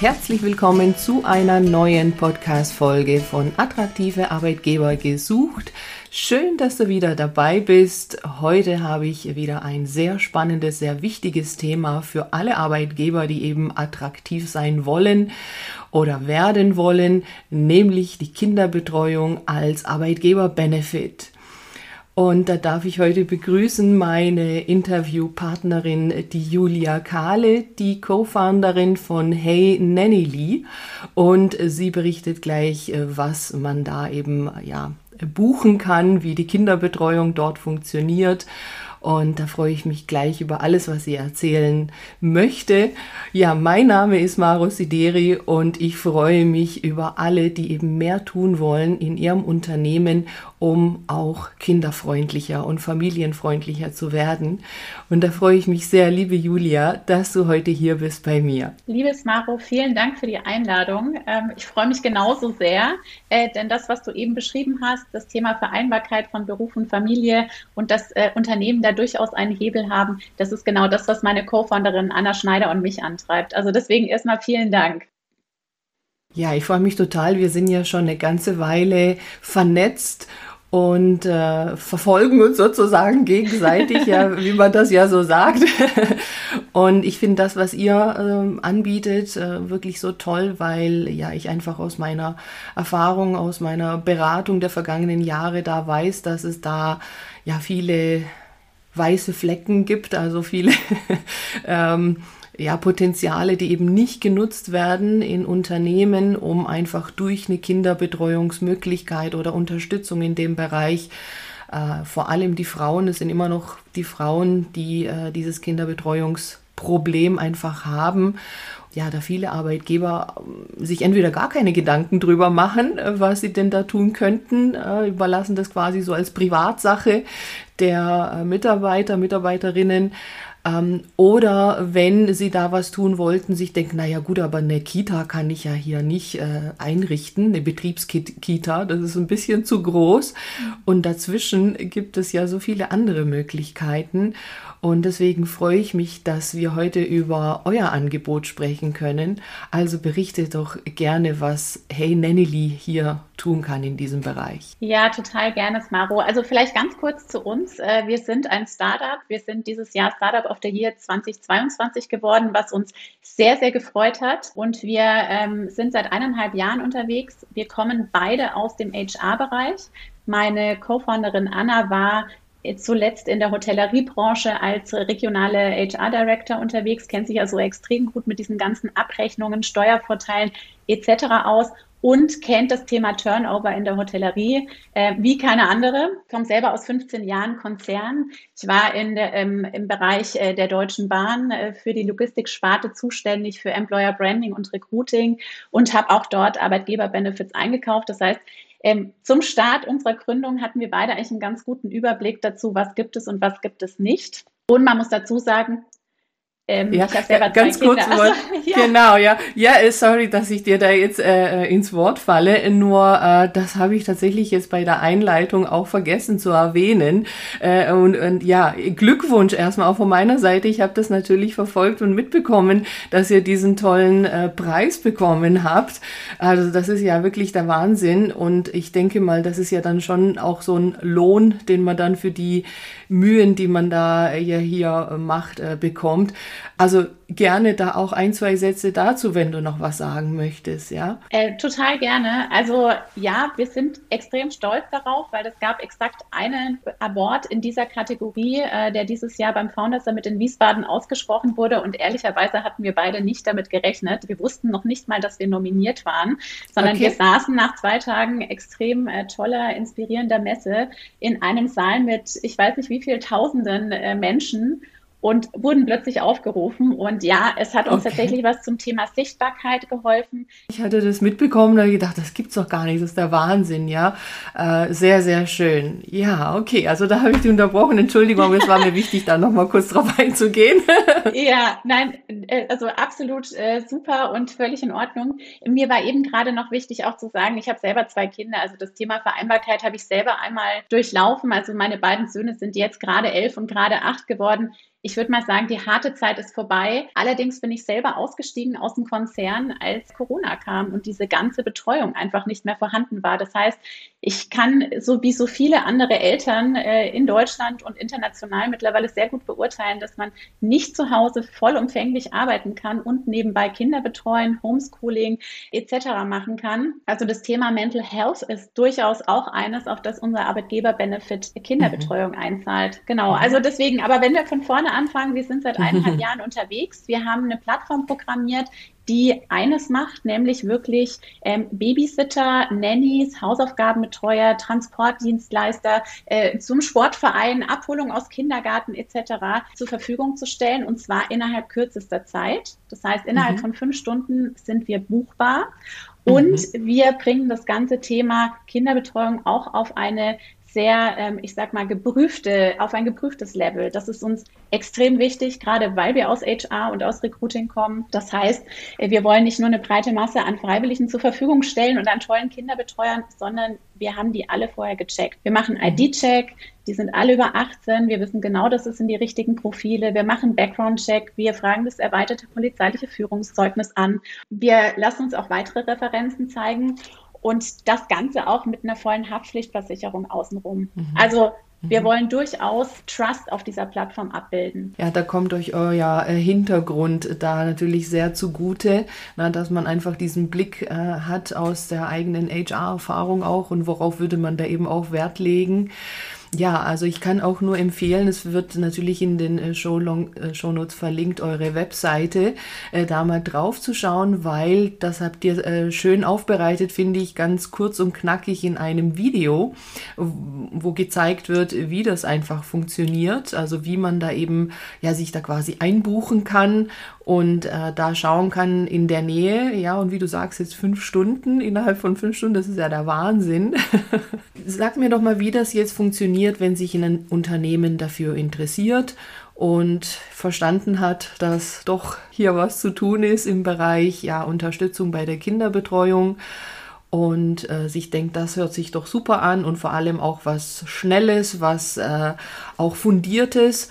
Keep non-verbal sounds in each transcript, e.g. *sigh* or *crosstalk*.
Herzlich willkommen zu einer neuen Podcast-Folge von Attraktive Arbeitgeber gesucht. Schön, dass du wieder dabei bist. Heute habe ich wieder ein sehr spannendes, sehr wichtiges Thema für alle Arbeitgeber, die eben attraktiv sein wollen oder werden wollen, nämlich die Kinderbetreuung als Arbeitgeber-Benefit. Und da darf ich heute begrüßen meine Interviewpartnerin, die Julia Kahle, die Co-Founderin von Hey Nanny Und sie berichtet gleich, äh, was man da eben, ja, buchen kann, wie die Kinderbetreuung dort funktioniert und da freue ich mich gleich über alles, was sie erzählen möchte. Ja, mein Name ist Maro Sideri und ich freue mich über alle, die eben mehr tun wollen in ihrem Unternehmen, um auch kinderfreundlicher und familienfreundlicher zu werden. Und da freue ich mich sehr, liebe Julia, dass du heute hier bist bei mir. Liebes Maro, vielen Dank für die Einladung. Ähm, ich freue mich genauso sehr, äh, denn das, was du eben beschrieben hast, das Thema Vereinbarkeit von Beruf und Familie und das äh, Unternehmen da durchaus einen Hebel haben. Das ist genau das, was meine Co-Founderin Anna Schneider und mich antreibt. Also deswegen erstmal vielen Dank. Ja, ich freue mich total. Wir sind ja schon eine ganze Weile vernetzt und äh, verfolgen uns sozusagen gegenseitig, ja, *laughs* wie man das ja so sagt. und ich finde das, was ihr äh, anbietet, äh, wirklich so toll, weil ja ich einfach aus meiner Erfahrung, aus meiner Beratung der vergangenen Jahre da weiß, dass es da ja viele weiße Flecken gibt, also viele *laughs* ähm, ja, Potenziale, die eben nicht genutzt werden in Unternehmen, um einfach durch eine Kinderbetreuungsmöglichkeit oder Unterstützung in dem Bereich äh, vor allem die Frauen, es sind immer noch die Frauen, die äh, dieses Kinderbetreuungsproblem einfach haben ja, da viele Arbeitgeber ähm, sich entweder gar keine Gedanken drüber machen, äh, was sie denn da tun könnten, äh, überlassen das quasi so als Privatsache der äh, Mitarbeiter, Mitarbeiterinnen. Ähm, oder wenn sie da was tun wollten, sich denken, naja gut, aber eine Kita kann ich ja hier nicht äh, einrichten, eine Betriebskita, das ist ein bisschen zu groß. Und dazwischen gibt es ja so viele andere Möglichkeiten. Und deswegen freue ich mich, dass wir heute über euer Angebot sprechen können. Also berichtet doch gerne, was Hey Nannily hier tun kann in diesem Bereich. Ja, total gerne, Smaro. Also vielleicht ganz kurz zu uns. Äh, wir sind ein Startup. Wir sind dieses Jahr Startup of the Year 2022 geworden, was uns sehr, sehr gefreut hat. Und wir ähm, sind seit eineinhalb Jahren unterwegs. Wir kommen beide aus dem HR-Bereich. Meine Co-Founderin Anna war zuletzt in der Hotelleriebranche als regionale HR-Director unterwegs, kennt sich also extrem gut mit diesen ganzen Abrechnungen, Steuervorteilen etc. aus und kennt das Thema Turnover in der Hotellerie äh, wie keine andere. Ich komme selber aus 15 Jahren Konzern. Ich war in der, ähm, im Bereich äh, der Deutschen Bahn äh, für die Logistiksparte zuständig für Employer Branding und Recruiting und habe auch dort Arbeitgeber-Benefits eingekauft. Das heißt, ähm, zum Start unserer Gründung hatten wir beide eigentlich einen ganz guten Überblick dazu, was gibt es und was gibt es nicht. Und man muss dazu sagen, ähm, ja, ganz kurz, also, *laughs* ja. genau, ja, ja, äh, sorry, dass ich dir da jetzt äh, ins Wort falle. Nur äh, das habe ich tatsächlich jetzt bei der Einleitung auch vergessen zu erwähnen. Äh, und, und ja, Glückwunsch erstmal auch von meiner Seite. Ich habe das natürlich verfolgt und mitbekommen, dass ihr diesen tollen äh, Preis bekommen habt. Also das ist ja wirklich der Wahnsinn. Und ich denke mal, das ist ja dann schon auch so ein Lohn, den man dann für die Mühen, die man da ja hier macht, äh, bekommt. Also gerne da auch ein, zwei Sätze dazu, wenn du noch was sagen möchtest, ja? Äh, total gerne. Also ja, wir sind extrem stolz darauf, weil es gab exakt einen Award in dieser Kategorie, äh, der dieses Jahr beim Founders Summit in Wiesbaden ausgesprochen wurde. Und ehrlicherweise hatten wir beide nicht damit gerechnet. Wir wussten noch nicht mal, dass wir nominiert waren, sondern okay. wir saßen nach zwei Tagen extrem äh, toller, inspirierender Messe in einem Saal mit, ich weiß nicht wie viel Tausenden äh, Menschen und wurden plötzlich aufgerufen. Und ja, es hat uns okay. tatsächlich was zum Thema Sichtbarkeit geholfen. Ich hatte das mitbekommen und gedacht, das gibt's doch gar nicht, das ist der Wahnsinn, ja. Äh, sehr, sehr schön. Ja, okay, also da habe ich dich unterbrochen. Entschuldigung, aber es war mir *laughs* wichtig, da nochmal kurz drauf einzugehen. *laughs* ja, nein, äh, also absolut äh, super und völlig in Ordnung. Mir war eben gerade noch wichtig auch zu sagen, ich habe selber zwei Kinder, also das Thema Vereinbarkeit habe ich selber einmal durchlaufen. Also meine beiden Söhne sind jetzt gerade elf und gerade acht geworden ich würde mal sagen, die harte Zeit ist vorbei. Allerdings bin ich selber ausgestiegen aus dem Konzern, als Corona kam und diese ganze Betreuung einfach nicht mehr vorhanden war. Das heißt, ich kann so wie so viele andere Eltern äh, in Deutschland und international mittlerweile sehr gut beurteilen, dass man nicht zu Hause vollumfänglich arbeiten kann und nebenbei Kinder betreuen, Homeschooling etc. machen kann. Also das Thema Mental Health ist durchaus auch eines, auf das unser Arbeitgeber-Benefit Kinderbetreuung mhm. einzahlt. Genau, mhm. also deswegen, aber wenn wir von vorne anfangen, wir sind seit *laughs* eineinhalb Jahren unterwegs, wir haben eine Plattform programmiert, die eines macht, nämlich wirklich ähm, Babysitter, Nannies, Hausaufgabenbetreuer, Transportdienstleister äh, zum Sportverein, Abholung aus Kindergarten etc. zur Verfügung zu stellen und zwar innerhalb kürzester Zeit. Das heißt, innerhalb mhm. von fünf Stunden sind wir buchbar. Und mhm. wir bringen das ganze Thema Kinderbetreuung auch auf eine sehr, ähm, ich sag mal, geprüfte, auf ein geprüftes Level. Das ist uns extrem wichtig, gerade weil wir aus HR und aus Recruiting kommen. Das heißt, äh, wir wollen nicht nur eine breite Masse an Freiwilligen zur Verfügung stellen und an tollen Kinderbetreuern, sondern wir haben die alle vorher gecheckt. Wir machen ID-Check, die sind alle über 18. Wir wissen genau, dass es sind die richtigen Profile. Wir machen Background-Check. Wir fragen das erweiterte polizeiliche Führungszeugnis an. Wir lassen uns auch weitere Referenzen zeigen und das Ganze auch mit einer vollen Haftpflichtversicherung außenrum. Mhm. Also wir mhm. wollen durchaus Trust auf dieser Plattform abbilden. Ja, da kommt euch euer äh, Hintergrund da natürlich sehr zugute, na, dass man einfach diesen Blick äh, hat aus der eigenen HR-Erfahrung auch und worauf würde man da eben auch Wert legen. Ja, also ich kann auch nur empfehlen, es wird natürlich in den äh, Show äh, Shownotes verlinkt, eure Webseite, äh, da mal drauf zu schauen, weil das habt ihr äh, schön aufbereitet, finde ich, ganz kurz und knackig in einem Video, wo gezeigt wird, wie das einfach funktioniert, also wie man da eben ja sich da quasi einbuchen kann und äh, da schauen kann in der Nähe, ja, und wie du sagst, jetzt fünf Stunden, innerhalb von fünf Stunden, das ist ja der Wahnsinn. *laughs* Sag mir doch mal, wie das jetzt funktioniert, wenn sich ein Unternehmen dafür interessiert und verstanden hat, dass doch hier was zu tun ist im Bereich ja, Unterstützung bei der Kinderbetreuung und äh, sich denkt, das hört sich doch super an und vor allem auch was Schnelles, was äh, auch Fundiertes.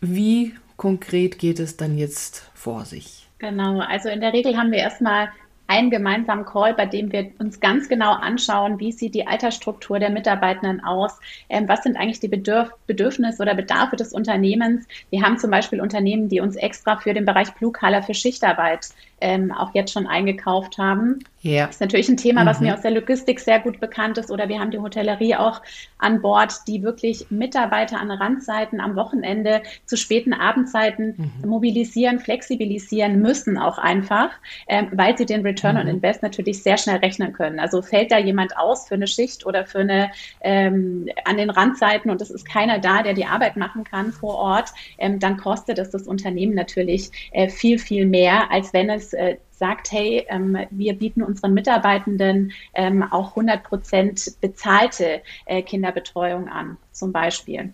Wie konkret geht es dann jetzt vor sich? Genau, also in der Regel haben wir erstmal einen gemeinsamen Call, bei dem wir uns ganz genau anschauen, wie sieht die Altersstruktur der Mitarbeitenden aus, ähm, was sind eigentlich die Bedürf Bedürfnisse oder Bedarfe des Unternehmens. Wir haben zum Beispiel Unternehmen, die uns extra für den Bereich Blue Color für Schichtarbeit ähm, auch jetzt schon eingekauft haben. Ja. Das ist natürlich ein Thema, was mhm. mir aus der Logistik sehr gut bekannt ist. Oder wir haben die Hotellerie auch an Bord, die wirklich Mitarbeiter an Randzeiten am Wochenende zu späten Abendzeiten mhm. mobilisieren, flexibilisieren müssen auch einfach, ähm, weil sie den Return mhm. on Invest natürlich sehr schnell rechnen können. Also fällt da jemand aus für eine Schicht oder für eine ähm, an den Randzeiten und es ist keiner da, der die Arbeit machen kann vor Ort, ähm, dann kostet es das Unternehmen natürlich äh, viel, viel mehr, als wenn es äh, sagt, hey, ähm, wir bieten unseren Mitarbeitenden ähm, auch 100 Prozent bezahlte äh, Kinderbetreuung an, zum Beispiel.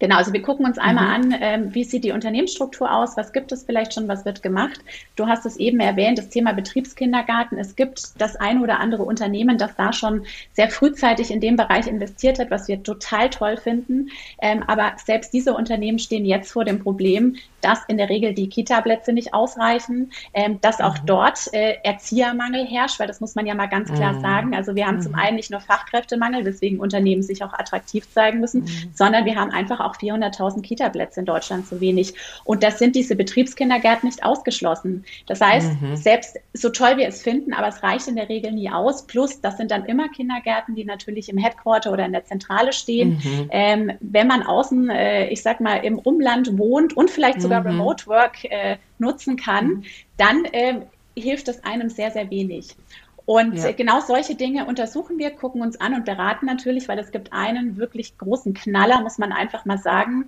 Genau, also wir gucken uns einmal mhm. an, ähm, wie sieht die Unternehmensstruktur aus, was gibt es vielleicht schon, was wird gemacht. Du hast es eben erwähnt, das Thema Betriebskindergarten. Es gibt das eine oder andere Unternehmen, das da schon sehr frühzeitig in dem Bereich investiert hat, was wir total toll finden. Ähm, aber selbst diese Unternehmen stehen jetzt vor dem Problem, dass in der Regel die Kita-Plätze nicht ausreichen, ähm, dass auch mhm. dort äh, Erziehermangel herrscht, weil das muss man ja mal ganz klar mhm. sagen. Also wir haben mhm. zum einen nicht nur Fachkräftemangel, weswegen Unternehmen sich auch attraktiv zeigen müssen, mhm. sondern wir haben einfach auch 400.000 Kita-Plätze in Deutschland zu wenig. Und das sind diese Betriebskindergärten nicht ausgeschlossen. Das heißt, mhm. selbst so toll wir es finden, aber es reicht in der Regel nie aus. Plus, das sind dann immer Kindergärten, die natürlich im Headquarter oder in der Zentrale stehen. Mhm. Ähm, wenn man außen, äh, ich sag mal, im Umland wohnt und vielleicht sogar mhm. Remote Work äh, nutzen kann, mhm. dann äh, hilft es einem sehr, sehr wenig. Und ja. genau solche Dinge untersuchen wir, gucken uns an und beraten natürlich, weil es gibt einen wirklich großen Knaller, muss man einfach mal sagen.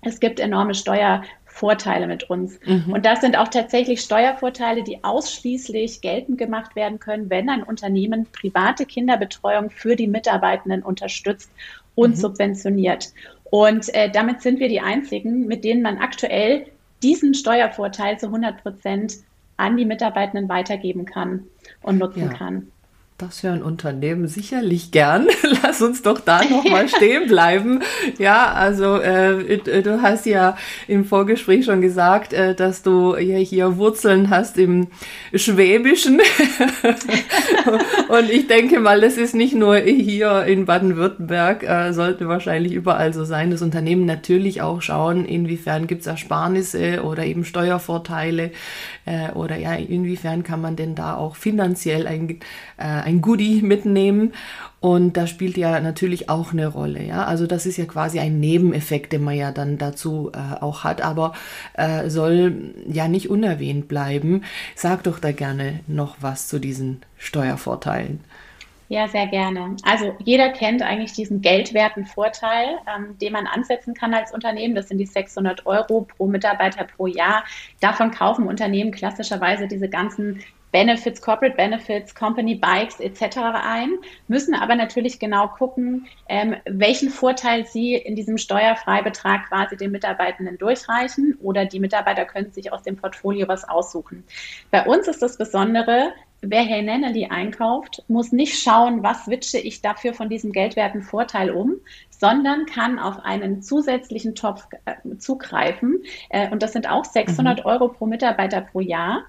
Es gibt enorme Steuervorteile mit uns. Mhm. Und das sind auch tatsächlich Steuervorteile, die ausschließlich geltend gemacht werden können, wenn ein Unternehmen private Kinderbetreuung für die Mitarbeitenden unterstützt und mhm. subventioniert. Und äh, damit sind wir die Einzigen, mit denen man aktuell diesen Steuervorteil zu 100 Prozent an die Mitarbeitenden weitergeben kann und nutzen ja. kann. Das hören Unternehmen sicherlich gern. *laughs* Lass uns doch da nochmal *laughs* stehen bleiben. Ja, also äh, du hast ja im Vorgespräch schon gesagt, äh, dass du ja hier Wurzeln hast im Schwäbischen. *laughs* Und ich denke mal, das ist nicht nur hier in Baden-Württemberg, äh, sollte wahrscheinlich überall so sein. Das Unternehmen natürlich auch schauen, inwiefern gibt es Ersparnisse oder eben Steuervorteile äh, oder ja, inwiefern kann man denn da auch finanziell ein, äh, ein Goodie mitnehmen. Und da spielt ja natürlich auch eine Rolle, ja. Also das ist ja quasi ein Nebeneffekt, den man ja dann dazu äh, auch hat, aber äh, soll ja nicht unerwähnt bleiben. Sag doch da gerne noch was zu diesen Steuervorteilen. Ja, sehr gerne. Also jeder kennt eigentlich diesen geldwerten Vorteil, ähm, den man ansetzen kann als Unternehmen. Das sind die 600 Euro pro Mitarbeiter pro Jahr. Davon kaufen Unternehmen klassischerweise diese ganzen Benefits, Corporate Benefits, Company Bikes etc. ein, müssen aber natürlich genau gucken, ähm, welchen Vorteil sie in diesem Steuerfreibetrag quasi den Mitarbeitenden durchreichen oder die Mitarbeiter können sich aus dem Portfolio was aussuchen. Bei uns ist das Besondere, wer Hey Nenneli einkauft, muss nicht schauen, was switche ich dafür von diesem geldwerten Vorteil um, sondern kann auf einen zusätzlichen Topf äh, zugreifen. Äh, und das sind auch 600 mhm. Euro pro Mitarbeiter pro Jahr.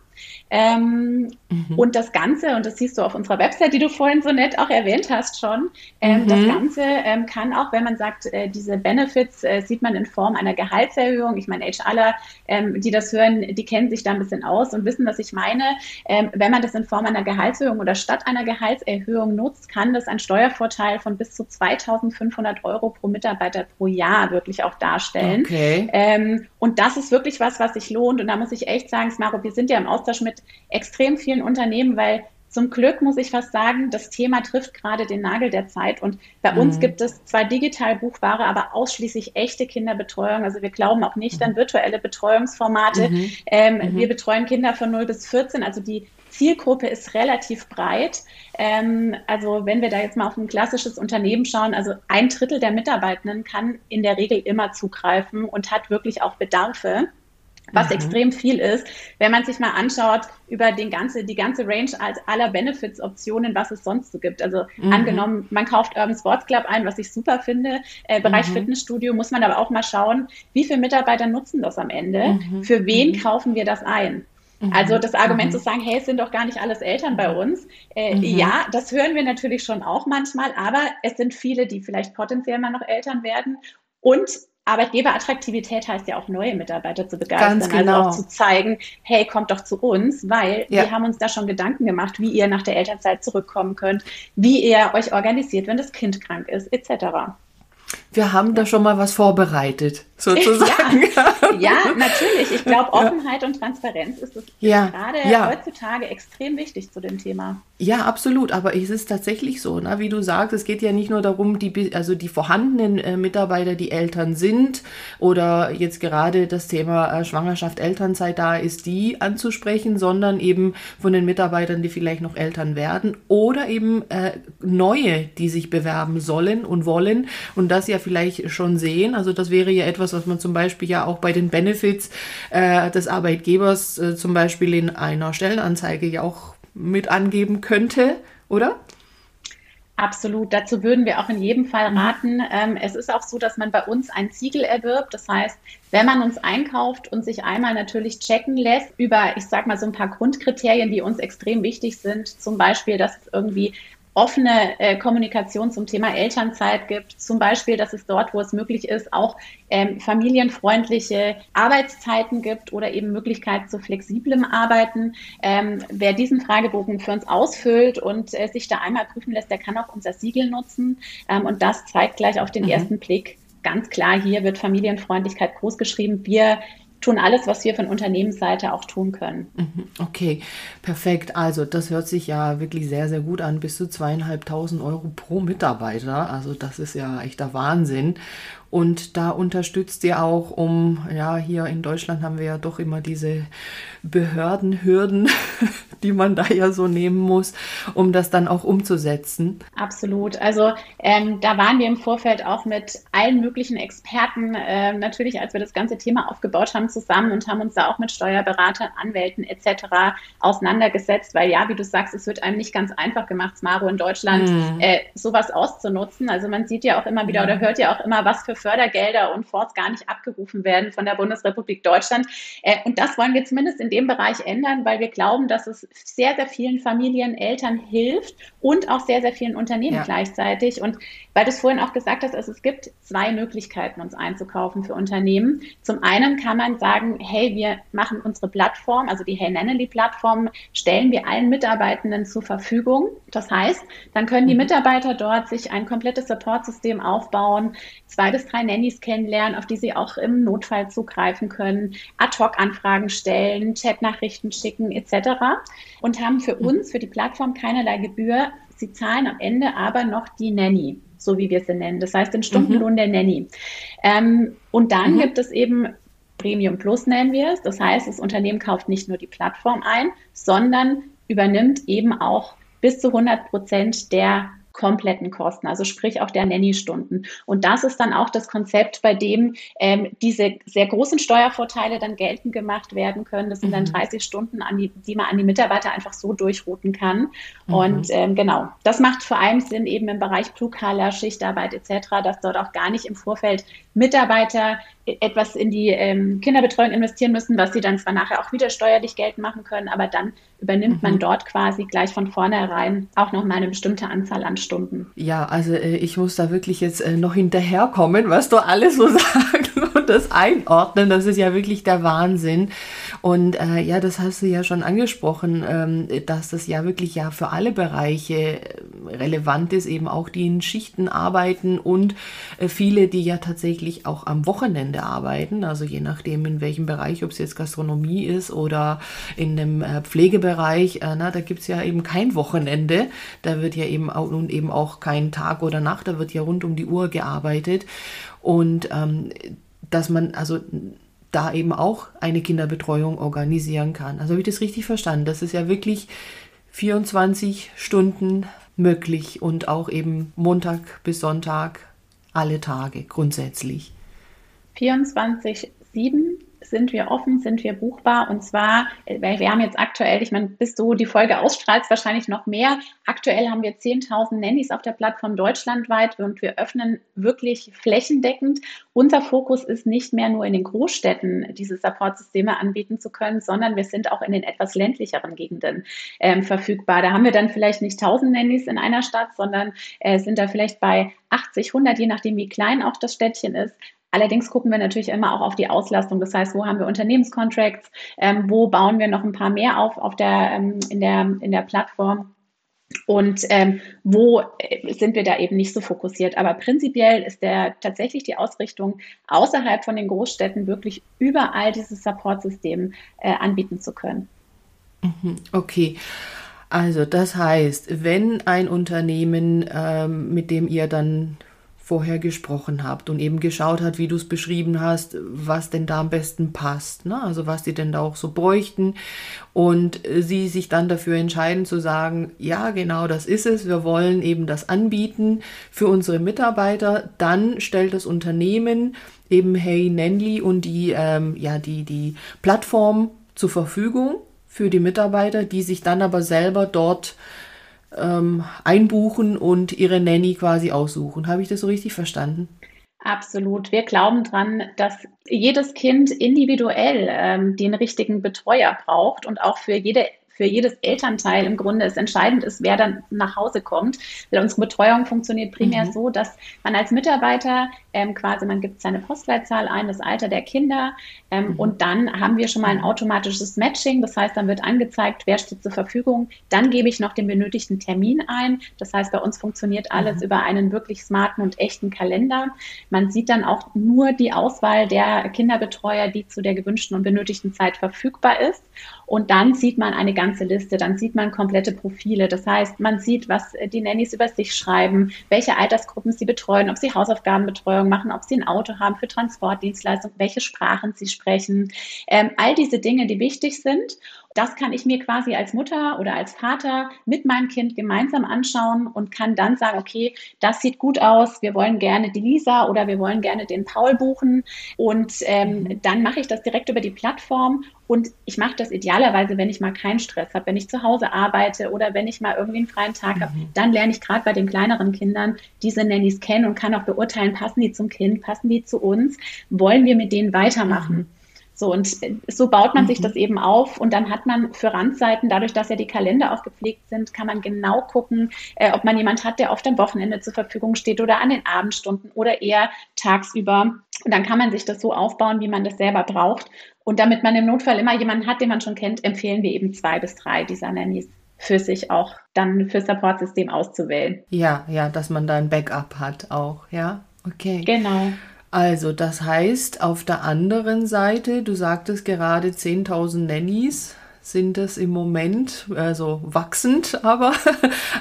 Ähm, mhm. Und das Ganze, und das siehst du auf unserer Website, die du vorhin so nett auch erwähnt hast schon, ähm, mhm. das Ganze ähm, kann auch, wenn man sagt, äh, diese Benefits äh, sieht man in Form einer Gehaltserhöhung. Ich meine, HRler, ähm, die das hören, die kennen sich da ein bisschen aus und wissen, was ich meine. Ähm, wenn man das in Form einer Gehaltserhöhung oder statt einer Gehaltserhöhung nutzt, kann das einen Steuervorteil von bis zu 2500 Euro pro Mitarbeiter pro Jahr wirklich auch darstellen. Okay. Ähm, und das ist wirklich was, was sich lohnt. Und da muss ich echt sagen, Smaro, wir sind ja im Austausch mit extrem vielen Unternehmen, weil zum Glück muss ich fast sagen, das Thema trifft gerade den Nagel der Zeit. Und bei mhm. uns gibt es zwar digital buchbare, aber ausschließlich echte Kinderbetreuung. Also wir glauben auch nicht an virtuelle Betreuungsformate. Mhm. Ähm, mhm. wir betreuen Kinder von 0 bis 14. Also die Zielgruppe ist relativ breit. Ähm, also wenn wir da jetzt mal auf ein klassisches Unternehmen schauen, also ein Drittel der Mitarbeitenden kann in der Regel immer zugreifen und hat wirklich auch Bedarfe was mhm. extrem viel ist, wenn man sich mal anschaut über den ganze, die ganze Range aller Benefits-Optionen, was es sonst so gibt. Also mhm. angenommen, man kauft Urban Sports Club ein, was ich super finde, äh, Bereich mhm. Fitnessstudio, muss man aber auch mal schauen, wie viele Mitarbeiter nutzen das am Ende, mhm. für wen mhm. kaufen wir das ein. Mhm. Also das Argument zu sagen, hey, es sind doch gar nicht alles Eltern bei uns. Äh, ja, das hören wir natürlich schon auch manchmal, aber es sind viele, die vielleicht potenziell mal noch Eltern werden und Arbeitgeberattraktivität heißt ja auch neue Mitarbeiter zu begeistern, Ganz genau. also auch zu zeigen, hey, kommt doch zu uns, weil ja. wir haben uns da schon Gedanken gemacht, wie ihr nach der Elternzeit zurückkommen könnt, wie ihr euch organisiert, wenn das Kind krank ist, etc wir haben da schon mal was vorbereitet, sozusagen. *laughs* Ja, ja *laughs* natürlich. Ich glaube, Offenheit ja. und Transparenz ist, ja. gerade heutzutage extrem wichtig zu dem Thema. Ja, absolut. Aber es ist tatsächlich so, ne? wie du sagst, es geht ja nicht nur darum, die, also die vorhandenen äh, Mitarbeiter, die Eltern sind oder jetzt gerade das Thema äh, Schwangerschaft, Elternzeit da ist, die anzusprechen, sondern eben von den Mitarbeitern, die vielleicht noch Eltern werden oder eben äh, neue, die sich bewerben sollen und wollen und das ja vielleicht schon sehen. Also das wäre ja etwas, was man zum Beispiel ja auch bei den Benefits äh, des Arbeitgebers äh, zum Beispiel in einer Stellenanzeige ja auch mit angeben könnte, oder? Absolut. Dazu würden wir auch in jedem Fall mhm. raten. Ähm, es ist auch so, dass man bei uns ein Siegel erwirbt. Das heißt, wenn man uns einkauft und sich einmal natürlich checken lässt über, ich sag mal, so ein paar Grundkriterien, die uns extrem wichtig sind, zum Beispiel, dass es irgendwie offene äh, Kommunikation zum Thema Elternzeit gibt. Zum Beispiel, dass es dort, wo es möglich ist, auch ähm, familienfreundliche Arbeitszeiten gibt oder eben Möglichkeit zu flexiblem Arbeiten. Ähm, wer diesen Fragebogen für uns ausfüllt und äh, sich da einmal prüfen lässt, der kann auch unser Siegel nutzen. Ähm, und das zeigt gleich auf den mhm. ersten Blick, ganz klar, hier wird Familienfreundlichkeit großgeschrieben. Wir tun alles, was wir von Unternehmensseite auch tun können. Mhm, okay, perfekt. Also das hört sich ja wirklich sehr, sehr gut an. Bis zu zweieinhalbtausend Euro pro Mitarbeiter. Also das ist ja echter Wahnsinn. Und da unterstützt ihr auch, um, ja, hier in Deutschland haben wir ja doch immer diese Behördenhürden, *laughs* die man da ja so nehmen muss, um das dann auch umzusetzen. Absolut. Also ähm, da waren wir im Vorfeld auch mit allen möglichen Experten, äh, natürlich, als wir das ganze Thema aufgebaut haben, zusammen und haben uns da auch mit Steuerberatern, Anwälten etc. auseinandergesetzt, weil ja, wie du sagst, es wird einem nicht ganz einfach gemacht, Smaro in Deutschland mhm. äh, sowas auszunutzen. Also man sieht ja auch immer wieder ja. oder hört ja auch immer, was für Fördergelder und Fonds gar nicht abgerufen werden von der Bundesrepublik Deutschland. Äh, und das wollen wir zumindest in dem Bereich ändern, weil wir glauben, dass es sehr, sehr vielen Familien, Eltern hilft und auch sehr, sehr vielen Unternehmen ja. gleichzeitig. Und weil du es vorhin auch gesagt hast, also es gibt zwei Möglichkeiten, uns einzukaufen für Unternehmen. Zum einen kann man sagen, hey, wir machen unsere Plattform, also die Hey Nannely Plattform, stellen wir allen Mitarbeitenden zur Verfügung. Das heißt, dann können die mhm. Mitarbeiter dort sich ein komplettes Supportsystem aufbauen, zwei bis drei Nannies kennenlernen, auf die sie auch im Notfall zugreifen können, Ad-Hoc-Anfragen stellen, Chatnachrichten schicken etc. und haben für mhm. uns, für die Plattform keinerlei Gebühr. Sie zahlen am Ende aber noch die Nanny so wie wir sie nennen. Das heißt den Stundenlohn mhm. der Nanny. Ähm, und dann mhm. gibt es eben Premium Plus nennen wir es. Das heißt, das Unternehmen kauft nicht nur die Plattform ein, sondern übernimmt eben auch bis zu 100 Prozent der kompletten Kosten, also sprich auch der Nanny-Stunden. Und das ist dann auch das Konzept, bei dem ähm, diese sehr großen Steuervorteile dann geltend gemacht werden können. Das sind dann 30 mhm. Stunden, an die, die man an die Mitarbeiter einfach so durchrouten kann. Mhm. Und ähm, genau, das macht vor allem Sinn eben im Bereich Blue-Collar, Schichtarbeit etc., dass dort auch gar nicht im Vorfeld Mitarbeiter etwas in die ähm, Kinderbetreuung investieren müssen, was sie dann zwar nachher auch wieder steuerlich geltend machen können, aber dann übernimmt mhm. man dort quasi gleich von vornherein auch noch mal eine bestimmte Anzahl an Stunden. Ja, also äh, ich muss da wirklich jetzt äh, noch hinterherkommen, was du alles so *laughs* sagst und das einordnen. Das ist ja wirklich der Wahnsinn. Und äh, ja, das hast du ja schon angesprochen, ähm, dass das ja wirklich ja für alle Bereiche äh, relevant ist, eben auch die in Schichten arbeiten und äh, viele, die ja tatsächlich auch am Wochenende arbeiten, also je nachdem in welchem Bereich, ob es jetzt Gastronomie ist oder in dem äh, Pflegebereich, äh, na, da gibt es ja eben kein Wochenende, da wird ja eben auch nun eben auch kein Tag oder Nacht, da wird ja rund um die Uhr gearbeitet. Und ähm, dass man also da eben auch eine Kinderbetreuung organisieren kann. Also habe ich das richtig verstanden? Das ist ja wirklich 24 Stunden möglich und auch eben Montag bis Sonntag alle Tage grundsätzlich. 24, 7 sind wir offen, sind wir buchbar. Und zwar, äh, weil wir haben jetzt aktuell, ich meine, bis du die Folge ausstrahlst, wahrscheinlich noch mehr. Aktuell haben wir 10.000 Nannies auf der Plattform deutschlandweit und wir öffnen wirklich flächendeckend. Unser Fokus ist nicht mehr nur in den Großstädten diese Supportsysteme anbieten zu können, sondern wir sind auch in den etwas ländlicheren Gegenden ähm, verfügbar. Da haben wir dann vielleicht nicht 1000 Nannies in einer Stadt, sondern äh, sind da vielleicht bei 80, 100, je nachdem, wie klein auch das Städtchen ist, Allerdings gucken wir natürlich immer auch auf die Auslastung. Das heißt, wo haben wir Unternehmenscontracts? Ähm, wo bauen wir noch ein paar mehr auf, auf der, ähm, in, der, in der Plattform? Und ähm, wo äh, sind wir da eben nicht so fokussiert? Aber prinzipiell ist der tatsächlich die Ausrichtung, außerhalb von den Großstädten wirklich überall dieses Supportsystem äh, anbieten zu können. Mhm, okay. Also das heißt, wenn ein Unternehmen, ähm, mit dem ihr dann vorher gesprochen habt und eben geschaut hat, wie du es beschrieben hast, was denn da am besten passt, ne? also was die denn da auch so bräuchten und sie sich dann dafür entscheiden zu sagen, ja genau, das ist es, wir wollen eben das anbieten für unsere Mitarbeiter, dann stellt das Unternehmen eben Hey Nenly und die, ähm, ja, die, die Plattform zur Verfügung für die Mitarbeiter, die sich dann aber selber dort ähm, einbuchen und ihre Nanny quasi aussuchen. Habe ich das so richtig verstanden? Absolut. Wir glauben dran, dass jedes Kind individuell ähm, den richtigen Betreuer braucht und auch für jede für jedes Elternteil im Grunde es entscheidend ist, wer dann nach Hause kommt. Weil unsere Betreuung funktioniert primär mhm. so, dass man als Mitarbeiter ähm, quasi, man gibt seine Postleitzahl ein, das Alter der Kinder ähm, mhm. und dann haben wir schon mal ein automatisches Matching. Das heißt, dann wird angezeigt, wer steht zur Verfügung. Dann gebe ich noch den benötigten Termin ein. Das heißt, bei uns funktioniert alles mhm. über einen wirklich smarten und echten Kalender. Man sieht dann auch nur die Auswahl der Kinderbetreuer, die zu der gewünschten und benötigten Zeit verfügbar ist. Und dann sieht man eine ganze Liste, dann sieht man komplette Profile. Das heißt, man sieht, was die Nannies über sich schreiben, welche Altersgruppen sie betreuen, ob sie Hausaufgabenbetreuung machen, ob sie ein Auto haben für Transportdienstleistungen, welche Sprachen sie sprechen. Ähm, all diese Dinge, die wichtig sind. Das kann ich mir quasi als Mutter oder als Vater mit meinem Kind gemeinsam anschauen und kann dann sagen, okay, das sieht gut aus, wir wollen gerne die Lisa oder wir wollen gerne den Paul buchen. Und ähm, mhm. dann mache ich das direkt über die Plattform und ich mache das idealerweise, wenn ich mal keinen Stress habe, wenn ich zu Hause arbeite oder wenn ich mal irgendwie einen freien Tag mhm. habe. Dann lerne ich gerade bei den kleineren Kindern diese Nannies kennen und kann auch beurteilen, passen die zum Kind, passen die zu uns, wollen wir mit denen weitermachen. Mhm. So, und äh, so baut man mhm. sich das eben auf und dann hat man für Randseiten, dadurch, dass ja die Kalender auch gepflegt sind, kann man genau gucken, äh, ob man jemand hat, der oft am Wochenende zur Verfügung steht oder an den Abendstunden oder eher tagsüber. Und dann kann man sich das so aufbauen, wie man das selber braucht. Und damit man im Notfall immer jemanden hat, den man schon kennt, empfehlen wir eben zwei bis drei dieser Nannies für sich auch dann für Supportsystem auszuwählen. Ja, ja, dass man da ein Backup hat auch, ja. Okay. Genau. Also, das heißt, auf der anderen Seite, du sagtest gerade 10.000 Nannies sind das im Moment, also wachsend, *laughs* aber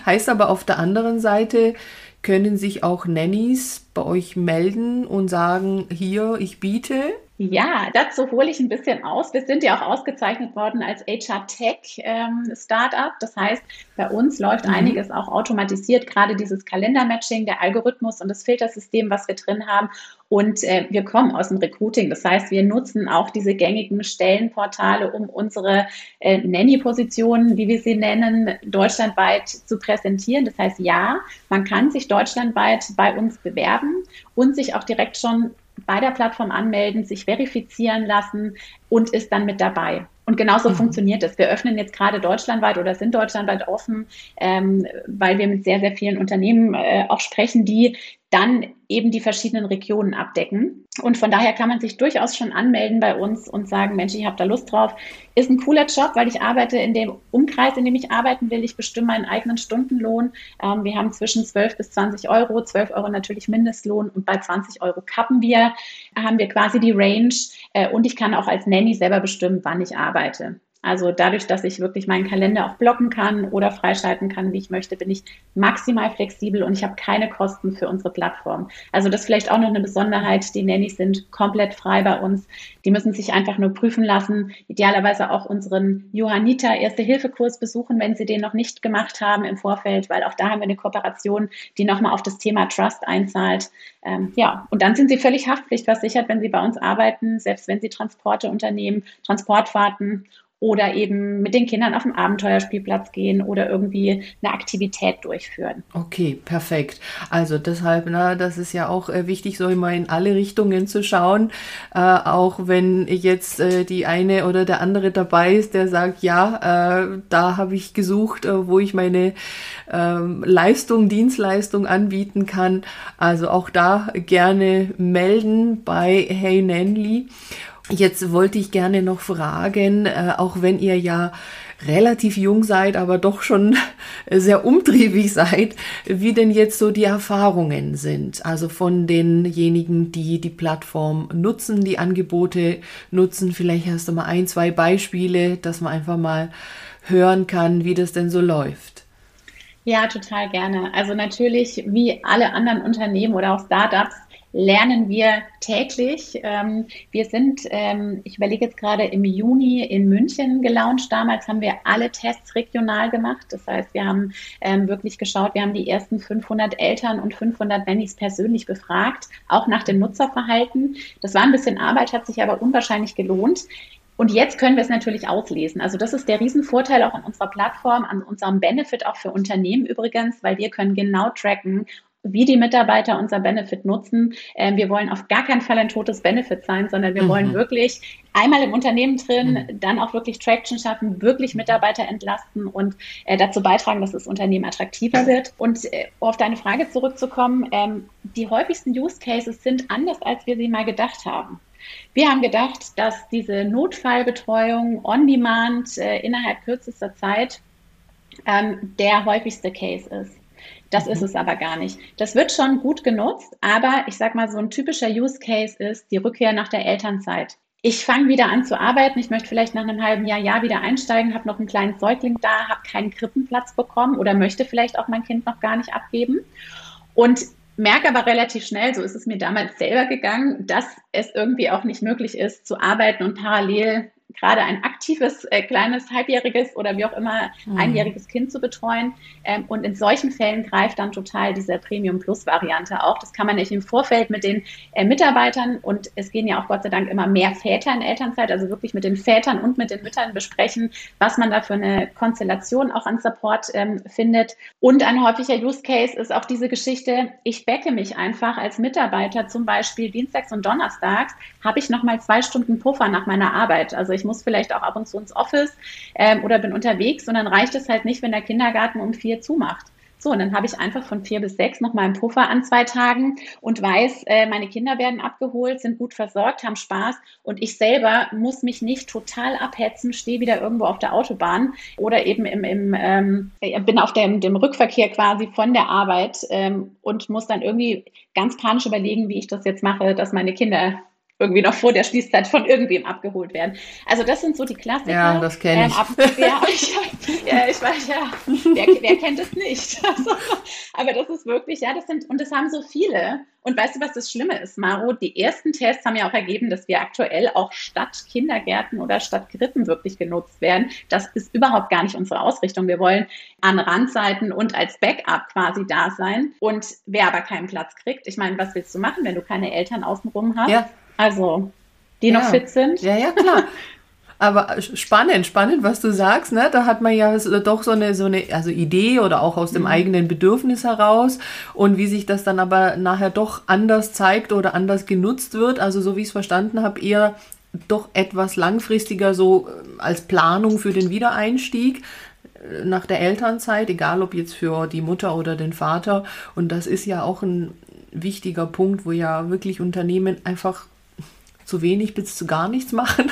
heißt aber auf der anderen Seite, können sich auch Nannies bei euch melden und sagen, hier, ich biete ja, dazu hole ich ein bisschen aus. Wir sind ja auch ausgezeichnet worden als HR Tech ähm, Startup. Das heißt, bei uns läuft mhm. einiges auch automatisiert, gerade dieses Kalendermatching, der Algorithmus und das Filtersystem, was wir drin haben. Und äh, wir kommen aus dem Recruiting. Das heißt, wir nutzen auch diese gängigen Stellenportale, um unsere äh, Nanny-Positionen, wie wir sie nennen, deutschlandweit zu präsentieren. Das heißt, ja, man kann sich deutschlandweit bei uns bewerben und sich auch direkt schon bei der Plattform anmelden, sich verifizieren lassen und ist dann mit dabei. Und genauso mhm. funktioniert es. Wir öffnen jetzt gerade deutschlandweit oder sind deutschlandweit offen, ähm, weil wir mit sehr, sehr vielen Unternehmen äh, auch sprechen, die dann eben die verschiedenen Regionen abdecken. Und von daher kann man sich durchaus schon anmelden bei uns und sagen, Mensch, ich habe da Lust drauf. Ist ein cooler Job, weil ich arbeite in dem Umkreis, in dem ich arbeiten will. Ich bestimme meinen eigenen Stundenlohn. Ähm, wir haben zwischen 12 bis 20 Euro, 12 Euro natürlich Mindestlohn und bei 20 Euro kappen wir, haben wir quasi die Range. Äh, und ich kann auch als Nanny selber bestimmen, wann ich arbeite. Also dadurch, dass ich wirklich meinen Kalender auch blocken kann oder freischalten kann, wie ich möchte, bin ich maximal flexibel und ich habe keine Kosten für unsere Plattform. Also das ist vielleicht auch noch eine Besonderheit. Die Nannies sind komplett frei bei uns. Die müssen sich einfach nur prüfen lassen. Idealerweise auch unseren Johanniter Erste-Hilfe-Kurs besuchen, wenn sie den noch nicht gemacht haben im Vorfeld, weil auch da haben wir eine Kooperation, die nochmal auf das Thema Trust einzahlt. Ähm, ja, und dann sind sie völlig haftpflichtversichert, wenn sie bei uns arbeiten, selbst wenn sie Transporte unternehmen, Transportfahrten oder eben mit den Kindern auf den Abenteuerspielplatz gehen oder irgendwie eine Aktivität durchführen. Okay, perfekt. Also deshalb, na, das ist ja auch äh, wichtig, so immer in alle Richtungen zu schauen, äh, auch wenn jetzt äh, die eine oder der andere dabei ist, der sagt, ja, äh, da habe ich gesucht, äh, wo ich meine ähm, Leistung, Dienstleistung anbieten kann. Also auch da gerne melden bei Hey Nanly. Jetzt wollte ich gerne noch fragen, äh, auch wenn ihr ja relativ jung seid, aber doch schon *laughs* sehr umtriebig seid, wie denn jetzt so die Erfahrungen sind. Also von denjenigen, die die Plattform nutzen, die Angebote nutzen. Vielleicht hast du mal ein, zwei Beispiele, dass man einfach mal hören kann, wie das denn so läuft. Ja, total gerne. Also natürlich, wie alle anderen Unternehmen oder auch Startups, lernen wir täglich. Ähm, wir sind, ähm, ich überlege jetzt gerade, im Juni in München gelauncht. Damals haben wir alle Tests regional gemacht. Das heißt, wir haben ähm, wirklich geschaut, wir haben die ersten 500 Eltern und 500 Nannies persönlich befragt, auch nach dem Nutzerverhalten. Das war ein bisschen Arbeit, hat sich aber unwahrscheinlich gelohnt. Und jetzt können wir es natürlich auslesen. Also das ist der Riesenvorteil auch an unserer Plattform, an unserem Benefit auch für Unternehmen übrigens, weil wir können genau tracken, wie die Mitarbeiter unser Benefit nutzen. Ähm, wir wollen auf gar keinen Fall ein totes Benefit sein, sondern wir mhm. wollen wirklich einmal im Unternehmen drin, mhm. dann auch wirklich Traction schaffen, wirklich Mitarbeiter entlasten und äh, dazu beitragen, dass das Unternehmen attraktiver wird. Und äh, auf deine Frage zurückzukommen, ähm, die häufigsten Use Cases sind anders, als wir sie mal gedacht haben. Wir haben gedacht, dass diese Notfallbetreuung on demand äh, innerhalb kürzester Zeit ähm, der häufigste Case ist. Das mhm. ist es aber gar nicht. Das wird schon gut genutzt, aber ich sag mal, so ein typischer Use Case ist die Rückkehr nach der Elternzeit. Ich fange wieder an zu arbeiten. Ich möchte vielleicht nach einem halben Jahr, Jahr wieder einsteigen, habe noch einen kleinen Säugling da, habe keinen Krippenplatz bekommen oder möchte vielleicht auch mein Kind noch gar nicht abgeben. Und merke aber relativ schnell, so ist es mir damals selber gegangen, dass es irgendwie auch nicht möglich ist, zu arbeiten und parallel gerade ein aktives, äh, kleines, halbjähriges oder wie auch immer mhm. einjähriges Kind zu betreuen. Ähm, und in solchen Fällen greift dann total diese Premium Plus Variante auch. Das kann man nicht im Vorfeld mit den äh, Mitarbeitern und es gehen ja auch Gott sei Dank immer mehr Väter in Elternzeit, also wirklich mit den Vätern und mit den Müttern besprechen, was man da für eine Konstellation auch an Support ähm, findet. Und ein häufiger Use Case ist auch diese Geschichte, ich backe mich einfach als Mitarbeiter zum Beispiel dienstags und donnerstags, habe ich nochmal zwei Stunden Puffer nach meiner Arbeit. Also ich muss vielleicht auch ab und zu ins Office ähm, oder bin unterwegs und dann reicht es halt nicht, wenn der Kindergarten um vier zumacht. So, und dann habe ich einfach von vier bis sechs nochmal einen Puffer an zwei Tagen und weiß, äh, meine Kinder werden abgeholt, sind gut versorgt, haben Spaß und ich selber muss mich nicht total abhetzen, stehe wieder irgendwo auf der Autobahn oder eben im, im ähm, bin auf dem, dem Rückverkehr quasi von der Arbeit ähm, und muss dann irgendwie ganz panisch überlegen, wie ich das jetzt mache, dass meine Kinder irgendwie noch vor der Schließzeit von irgendwem abgeholt werden. Also das sind so die Klassiker. Ja, das kenne ich. Ähm, ja, *laughs* ich. Ja, ich weiß ja, wer, wer kennt es nicht? *laughs* Also, aber das ist wirklich, ja, das sind, und das haben so viele. Und weißt du, was das Schlimme ist, Maro? Die ersten Tests haben ja auch ergeben, dass wir aktuell auch statt Kindergärten oder statt Krippen wirklich genutzt werden. Das ist überhaupt gar nicht unsere Ausrichtung. Wir wollen an Randseiten und als Backup quasi da sein. Und wer aber keinen Platz kriegt, ich meine, was willst du machen, wenn du keine Eltern außenrum hast? Ja. Also, die ja. noch fit sind. Ja, ja, klar. *laughs* Aber spannend, spannend, was du sagst, ne? Da hat man ja doch so eine, so eine, also Idee oder auch aus dem mhm. eigenen Bedürfnis heraus und wie sich das dann aber nachher doch anders zeigt oder anders genutzt wird. Also so wie ich es verstanden habe, eher doch etwas langfristiger so äh, als Planung für den Wiedereinstieg äh, nach der Elternzeit, egal ob jetzt für die Mutter oder den Vater. Und das ist ja auch ein wichtiger Punkt, wo ja wirklich Unternehmen einfach zu wenig bis zu gar nichts machen.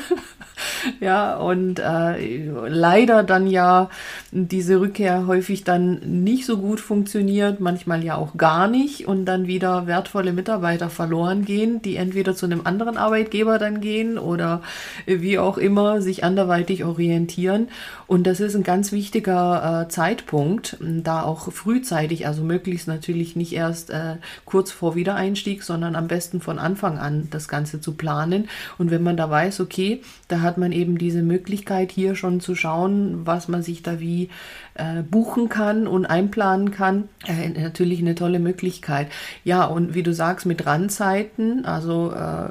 Ja, und äh, leider dann ja diese Rückkehr häufig dann nicht so gut funktioniert, manchmal ja auch gar nicht und dann wieder wertvolle Mitarbeiter verloren gehen, die entweder zu einem anderen Arbeitgeber dann gehen oder wie auch immer sich anderweitig orientieren. Und das ist ein ganz wichtiger äh, Zeitpunkt, da auch frühzeitig, also möglichst natürlich nicht erst äh, kurz vor Wiedereinstieg, sondern am besten von Anfang an das Ganze zu planen. Und wenn man da weiß, okay, da hat man eben diese Möglichkeit hier schon zu schauen, was man sich da wie äh, buchen kann und einplanen kann, äh, natürlich eine tolle Möglichkeit. Ja, und wie du sagst, mit Randzeiten, also äh,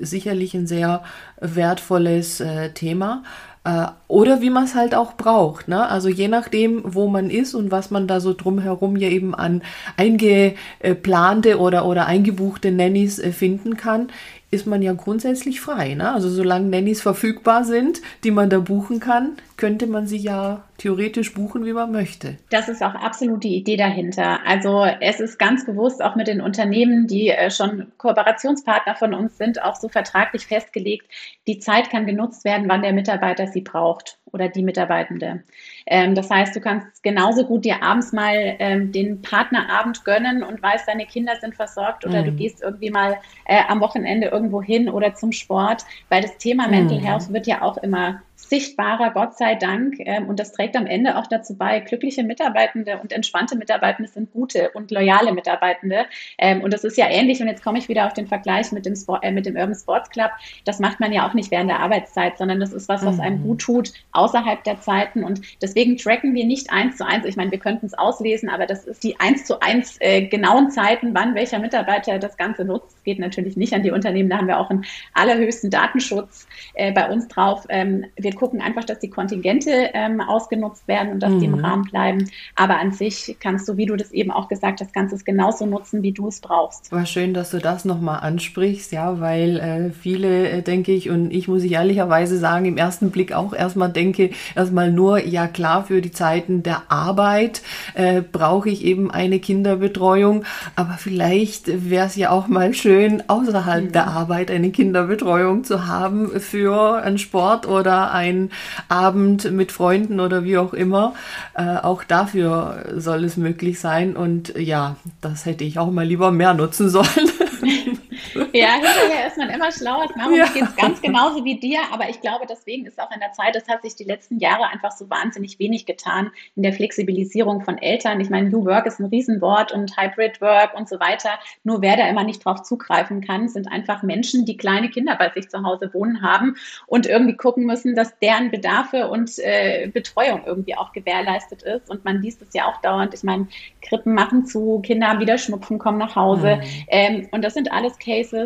sicherlich ein sehr wertvolles äh, Thema. Äh, oder wie man es halt auch braucht. Ne? Also je nachdem, wo man ist und was man da so drumherum ja eben an eingeplante oder, oder eingebuchte Nannies äh, finden kann, ist man ja grundsätzlich frei. Ne? Also solange Nannies verfügbar sind, die man da buchen kann, könnte man sie ja theoretisch buchen, wie man möchte. Das ist auch absolut die Idee dahinter. Also es ist ganz bewusst auch mit den Unternehmen, die äh, schon Kooperationspartner von uns sind, auch so vertraglich festgelegt, die Zeit kann genutzt werden, wann der Mitarbeiter sie braucht oder die Mitarbeitende. Ähm, das heißt, du kannst genauso gut dir abends mal ähm, den Partnerabend gönnen und weißt, deine Kinder sind versorgt oder mhm. du gehst irgendwie mal äh, am Wochenende irgendwo hin oder zum Sport, weil das Thema Mental mhm. Health wird ja auch immer sichtbarer, Gott sei Dank. Ähm, und das trägt am Ende auch dazu bei, glückliche Mitarbeitende und entspannte Mitarbeitende sind gute und loyale Mitarbeitende. Ähm, und das ist ja ähnlich. Und jetzt komme ich wieder auf den Vergleich mit dem, Sport, äh, mit dem Urban Sports Club. Das macht man ja auch nicht während der Arbeitszeit, sondern das ist was, was einem mhm. gut tut außerhalb der Zeiten. Und deswegen tracken wir nicht eins zu eins. Ich meine, wir könnten es auslesen, aber das ist die eins zu eins äh, genauen Zeiten, wann welcher Mitarbeiter das Ganze nutzt. Das geht natürlich nicht an die Unternehmen. Da haben wir auch einen allerhöchsten Datenschutz äh, bei uns drauf. Ähm, wir gucken einfach, dass die Kontingente ähm, ausgenutzt werden und dass mhm. die im mhm. Rahmen bleiben. Aber an sich kannst du, wie du das eben auch gesagt hast, kannst es genauso nutzen, wie du es brauchst. War schön, dass du das nochmal ansprichst, ja, weil äh, viele, äh, denke ich, und ich muss ich ehrlicherweise sagen, im ersten Blick auch erstmal denke, erstmal nur, ja klar, für die Zeiten der Arbeit äh, brauche ich eben eine Kinderbetreuung, aber vielleicht wäre es ja auch mal schön, außerhalb mhm. der Arbeit eine Kinderbetreuung zu haben für einen Sport oder ein ein Abend mit Freunden oder wie auch immer. Äh, auch dafür soll es möglich sein. Und ja, das hätte ich auch mal lieber mehr nutzen sollen. *laughs* Ja, hinterher ist man immer schlauer. Maro, ja. geht es ganz genauso wie dir, aber ich glaube, deswegen ist auch in der Zeit, es hat sich die letzten Jahre einfach so wahnsinnig wenig getan in der Flexibilisierung von Eltern. Ich meine, New Work ist ein Riesenwort und Hybrid Work und so weiter. Nur wer da immer nicht drauf zugreifen kann, sind einfach Menschen, die kleine Kinder bei sich zu Hause wohnen haben und irgendwie gucken müssen, dass deren Bedarfe und äh, Betreuung irgendwie auch gewährleistet ist. Und man liest es ja auch dauernd. Ich meine, Krippen machen zu, Kinder haben wieder Schnupfen, kommen nach Hause. Mhm. Ähm, und das sind alles Cases,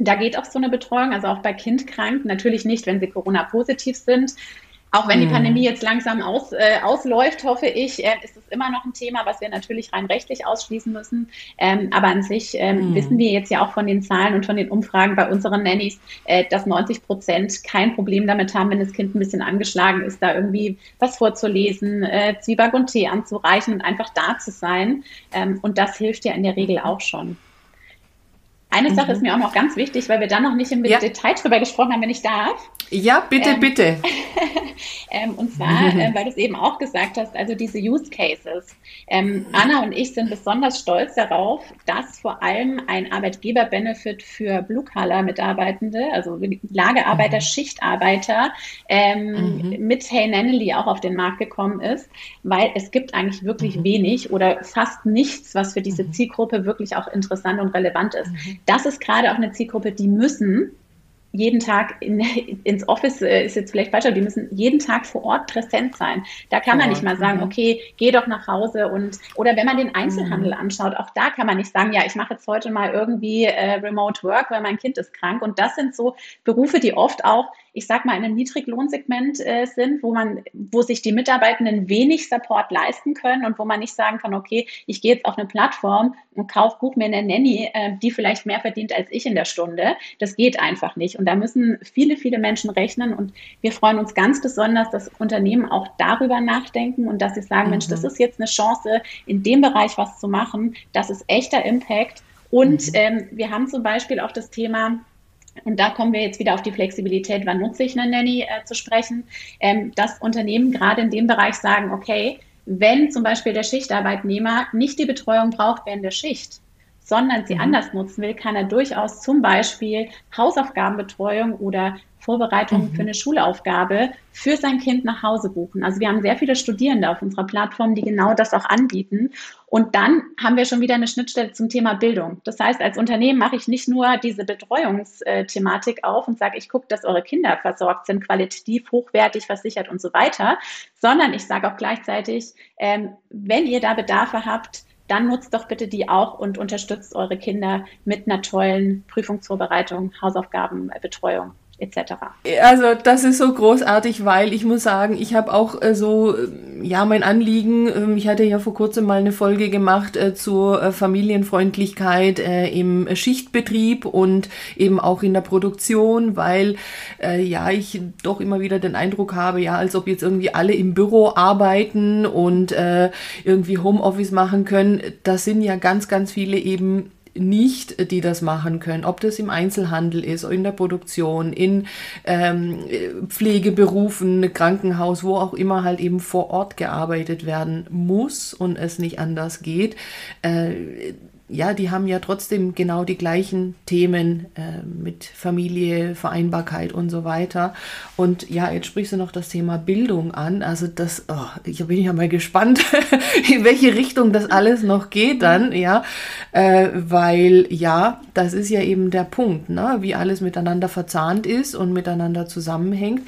da geht auch so eine Betreuung, also auch bei Kindkranken, natürlich nicht, wenn sie Corona-positiv sind. Auch wenn die mhm. Pandemie jetzt langsam aus, äh, ausläuft, hoffe ich, äh, ist es immer noch ein Thema, was wir natürlich rein rechtlich ausschließen müssen. Ähm, aber an sich ähm, mhm. wissen wir jetzt ja auch von den Zahlen und von den Umfragen bei unseren Nannies, äh, dass 90 Prozent kein Problem damit haben, wenn das Kind ein bisschen angeschlagen ist, da irgendwie was vorzulesen, äh, Zwieback und Tee anzureichen und einfach da zu sein. Ähm, und das hilft ja in der Regel auch schon. Eine mhm. Sache ist mir auch noch ganz wichtig, weil wir da noch nicht im ja. Detail drüber gesprochen haben, wenn ich darf. Ja, bitte, ähm, bitte. *laughs* ähm, und zwar, *laughs* äh, weil du es eben auch gesagt hast, also diese Use Cases. Ähm, Anna und ich sind besonders stolz darauf, dass vor allem ein Arbeitgeber-Benefit für Blue-Collar-Mitarbeitende, also Lagerarbeiter, mhm. Schichtarbeiter, ähm, mhm. mit Hey Nannely auch auf den Markt gekommen ist, weil es gibt eigentlich wirklich mhm. wenig oder fast nichts, was für diese mhm. Zielgruppe wirklich auch interessant und relevant ist. Das ist gerade auch eine Zielgruppe, die müssen jeden Tag in, *laughs* ins Office äh, ist jetzt vielleicht falsch, aber die müssen jeden Tag vor Ort präsent sein. Da kann man nicht mal sagen, mhm. okay, geh doch nach Hause und oder wenn man den Einzelhandel mhm. anschaut, auch da kann man nicht sagen, ja, ich mache jetzt heute mal irgendwie äh, Remote Work, weil mein Kind ist krank. Und das sind so Berufe, die oft auch ich sag mal, in einem Niedriglohnsegment äh, sind, wo man, wo sich die Mitarbeitenden wenig Support leisten können und wo man nicht sagen kann, okay, ich gehe jetzt auf eine Plattform und kauf, buch mir eine Nanny, äh, die vielleicht mehr verdient als ich in der Stunde. Das geht einfach nicht. Und da müssen viele, viele Menschen rechnen. Und wir freuen uns ganz besonders, dass Unternehmen auch darüber nachdenken und dass sie sagen, mhm. Mensch, das ist jetzt eine Chance, in dem Bereich was zu machen. Das ist echter Impact. Und mhm. ähm, wir haben zum Beispiel auch das Thema, und da kommen wir jetzt wieder auf die Flexibilität, wann nutze ich eine Nanny äh, zu sprechen, ähm, dass Unternehmen gerade in dem Bereich sagen, okay, wenn zum Beispiel der Schichtarbeitnehmer nicht die Betreuung braucht während der Schicht, sondern sie mhm. anders nutzen will, kann er durchaus zum Beispiel Hausaufgabenbetreuung oder Vorbereitung mhm. für eine Schulaufgabe für sein Kind nach Hause buchen. Also wir haben sehr viele Studierende auf unserer Plattform, die genau das auch anbieten. Und dann haben wir schon wieder eine Schnittstelle zum Thema Bildung. Das heißt, als Unternehmen mache ich nicht nur diese Betreuungsthematik auf und sage, ich gucke, dass eure Kinder versorgt sind, qualitativ, hochwertig, versichert und so weiter, sondern ich sage auch gleichzeitig, ähm, wenn ihr da Bedarfe habt, dann nutzt doch bitte die auch und unterstützt eure Kinder mit einer tollen Prüfungsvorbereitung, Hausaufgabenbetreuung etc. Also das ist so großartig, weil ich muss sagen, ich habe auch äh, so, äh, ja, mein Anliegen, äh, ich hatte ja vor kurzem mal eine Folge gemacht äh, zur äh, Familienfreundlichkeit äh, im Schichtbetrieb und eben auch in der Produktion, weil ja, ich doch immer wieder den Eindruck habe, ja, als ob jetzt irgendwie alle im Büro arbeiten und irgendwie Homeoffice machen können. Das sind ja ganz, ganz viele eben nicht, die das machen können, ob das im Einzelhandel ist, in der Produktion, in ähm, Pflegeberufen, Krankenhaus, wo auch immer halt eben vor Ort gearbeitet werden muss und es nicht anders geht. Äh, ja, die haben ja trotzdem genau die gleichen Themen äh, mit Familie, Vereinbarkeit und so weiter. Und ja, jetzt sprichst du noch das Thema Bildung an. Also das, oh, ich bin ja mal gespannt, *laughs* in welche Richtung das alles noch geht dann, ja, äh, weil ja, das ist ja eben der Punkt, ne? wie alles miteinander verzahnt ist und miteinander zusammenhängt.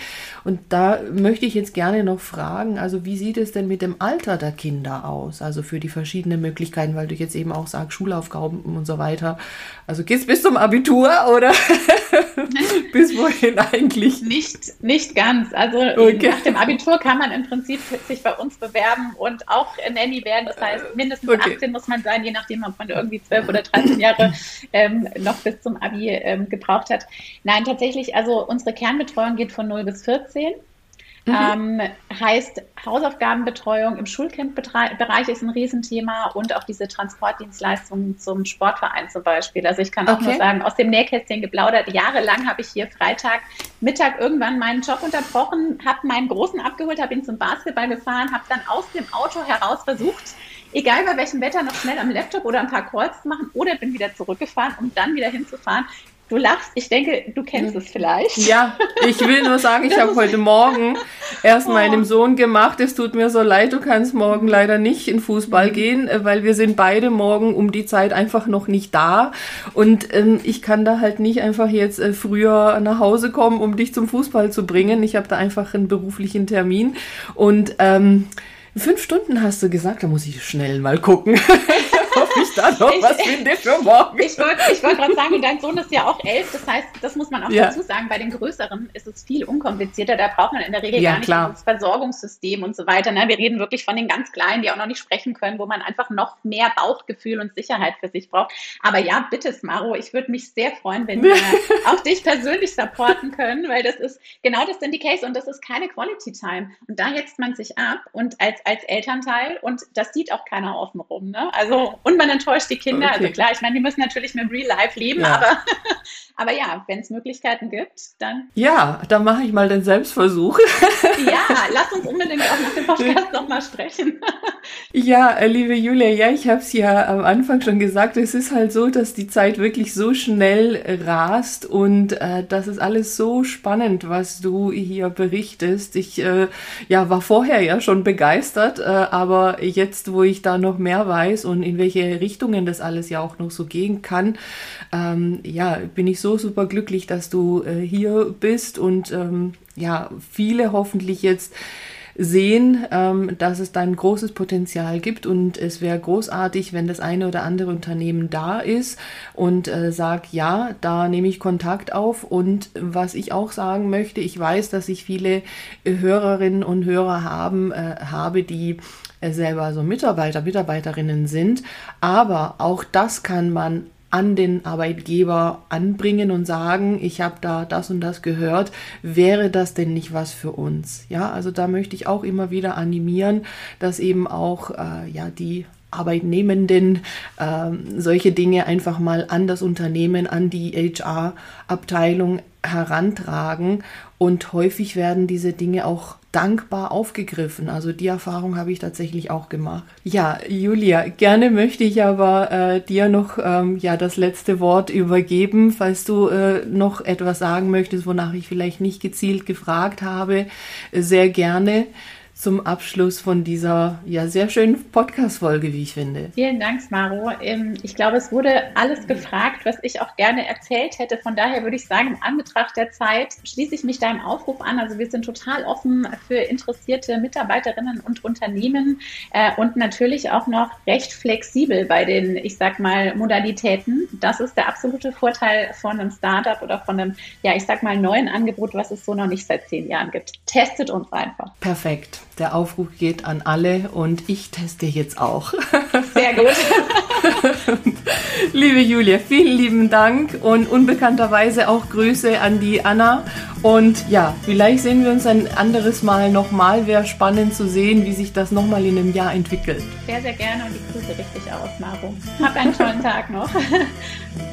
Und da möchte ich jetzt gerne noch fragen, also wie sieht es denn mit dem Alter der Kinder aus? Also für die verschiedenen Möglichkeiten, weil du jetzt eben auch sagst, Schulaufgaben und so weiter. Also gehst bis zum Abitur oder *laughs* bis wohin eigentlich? Nicht, nicht ganz. Also okay. nach dem Abitur kann man im Prinzip sich bei uns bewerben und auch Nanny werden. Das heißt, mindestens okay. 18 muss man sein, je nachdem, ob man irgendwie 12 oder 13 Jahre ähm, noch bis zum Abi ähm, gebraucht hat. Nein, tatsächlich, also unsere Kernbetreuung geht von 0 bis 14. 14. Mhm. Ähm, heißt, Hausaufgabenbetreuung im Schulkindbereich ist ein Riesenthema und auch diese Transportdienstleistungen zum Sportverein zum Beispiel. Also ich kann auch okay. nur sagen, aus dem Nähkästchen geplaudert, jahrelang habe ich hier Freitag, Mittag irgendwann meinen Job unterbrochen, habe meinen Großen abgeholt, habe ihn zum Basketball gefahren, habe dann aus dem Auto heraus versucht, egal bei welchem Wetter, noch schnell am Laptop oder ein paar Calls machen oder bin wieder zurückgefahren, um dann wieder hinzufahren. Du lachst, ich denke, du kennst es vielleicht. Ja, ich will nur sagen, ich habe heute Morgen erst oh. meinem Sohn gemacht, es tut mir so leid, du kannst morgen leider nicht in Fußball mhm. gehen, äh, weil wir sind beide morgen um die Zeit einfach noch nicht da. Und ähm, ich kann da halt nicht einfach jetzt äh, früher nach Hause kommen, um dich zum Fußball zu bringen. Ich habe da einfach einen beruflichen Termin. Und ähm, fünf Stunden hast du gesagt, da muss ich schnell mal gucken. *laughs* ob ich da noch ich, was finde für morgen. Ich wollte wollt gerade sagen, dein Sohn ist ja auch elf, das heißt, das muss man auch ja. dazu sagen, bei den Größeren ist es viel unkomplizierter, da braucht man in der Regel ja, gar nicht klar. das Versorgungssystem und so weiter. Ne? Wir reden wirklich von den ganz Kleinen, die auch noch nicht sprechen können, wo man einfach noch mehr Bauchgefühl und Sicherheit für sich braucht. Aber ja, bitte, Smaro, ich würde mich sehr freuen, wenn wir *laughs* auch dich persönlich supporten können, weil das ist, genau das sind die Case und das ist keine Quality Time. Und da hetzt man sich ab und als, als Elternteil und das sieht auch keiner offen rum. Ne? Also und man enttäuscht die Kinder. Also okay. Also klar, ich meine, die müssen natürlich mit Real Life leben, ja. aber, *laughs* aber ja, wenn es Möglichkeiten gibt, dann. Ja, dann mache ich mal den Selbstversuch. *laughs* ja, lass uns unbedingt auch nach dem Podcast nochmal sprechen. *laughs* ja, äh, liebe Julia, ja, ich habe es ja am Anfang schon gesagt, es ist halt so, dass die Zeit wirklich so schnell rast und äh, das ist alles so spannend, was du hier berichtest. Ich äh, ja, war vorher ja schon begeistert, äh, aber jetzt, wo ich da noch mehr weiß und in welche welche Richtungen das alles ja auch noch so gehen kann. Ähm, ja, bin ich so super glücklich, dass du äh, hier bist und ähm, ja, viele hoffentlich jetzt sehen, ähm, dass es da ein großes Potenzial gibt und es wäre großartig, wenn das eine oder andere Unternehmen da ist und äh, sagt, ja, da nehme ich Kontakt auf und was ich auch sagen möchte, ich weiß, dass ich viele Hörerinnen und Hörer haben, äh, habe, die selber so Mitarbeiter, Mitarbeiterinnen sind. Aber auch das kann man an den Arbeitgeber anbringen und sagen, ich habe da das und das gehört, wäre das denn nicht was für uns? Ja, also da möchte ich auch immer wieder animieren, dass eben auch äh, ja die Arbeitnehmenden äh, solche Dinge einfach mal an das Unternehmen, an die HR-Abteilung herantragen und häufig werden diese Dinge auch dankbar aufgegriffen. Also die Erfahrung habe ich tatsächlich auch gemacht. Ja, Julia, gerne möchte ich aber äh, dir noch ähm, ja das letzte Wort übergeben, falls du äh, noch etwas sagen möchtest, wonach ich vielleicht nicht gezielt gefragt habe. Sehr gerne zum Abschluss von dieser ja sehr schönen Podcast-Folge, wie ich finde. Vielen Dank, Smaro. Ähm, ich glaube, es wurde alles gefragt, was ich auch gerne erzählt hätte. Von daher würde ich sagen, in Anbetracht der Zeit schließe ich mich deinem Aufruf an. Also wir sind total offen für interessierte Mitarbeiterinnen und Unternehmen äh, und natürlich auch noch recht flexibel bei den, ich sag mal, Modalitäten. Das ist der absolute Vorteil von einem Startup oder von einem, ja, ich sag mal, neuen Angebot, was es so noch nicht seit zehn Jahren gibt. Testet uns einfach. Perfekt. Der Aufruf geht an alle und ich teste jetzt auch. Sehr gut. *laughs* Liebe Julia, vielen lieben Dank und unbekannterweise auch Grüße an die Anna. Und ja, vielleicht sehen wir uns ein anderes Mal nochmal. Wäre spannend zu sehen, wie sich das nochmal in einem Jahr entwickelt. Sehr, sehr gerne und die Grüße richtig aus, Maro. Hab einen tollen Tag noch. *laughs*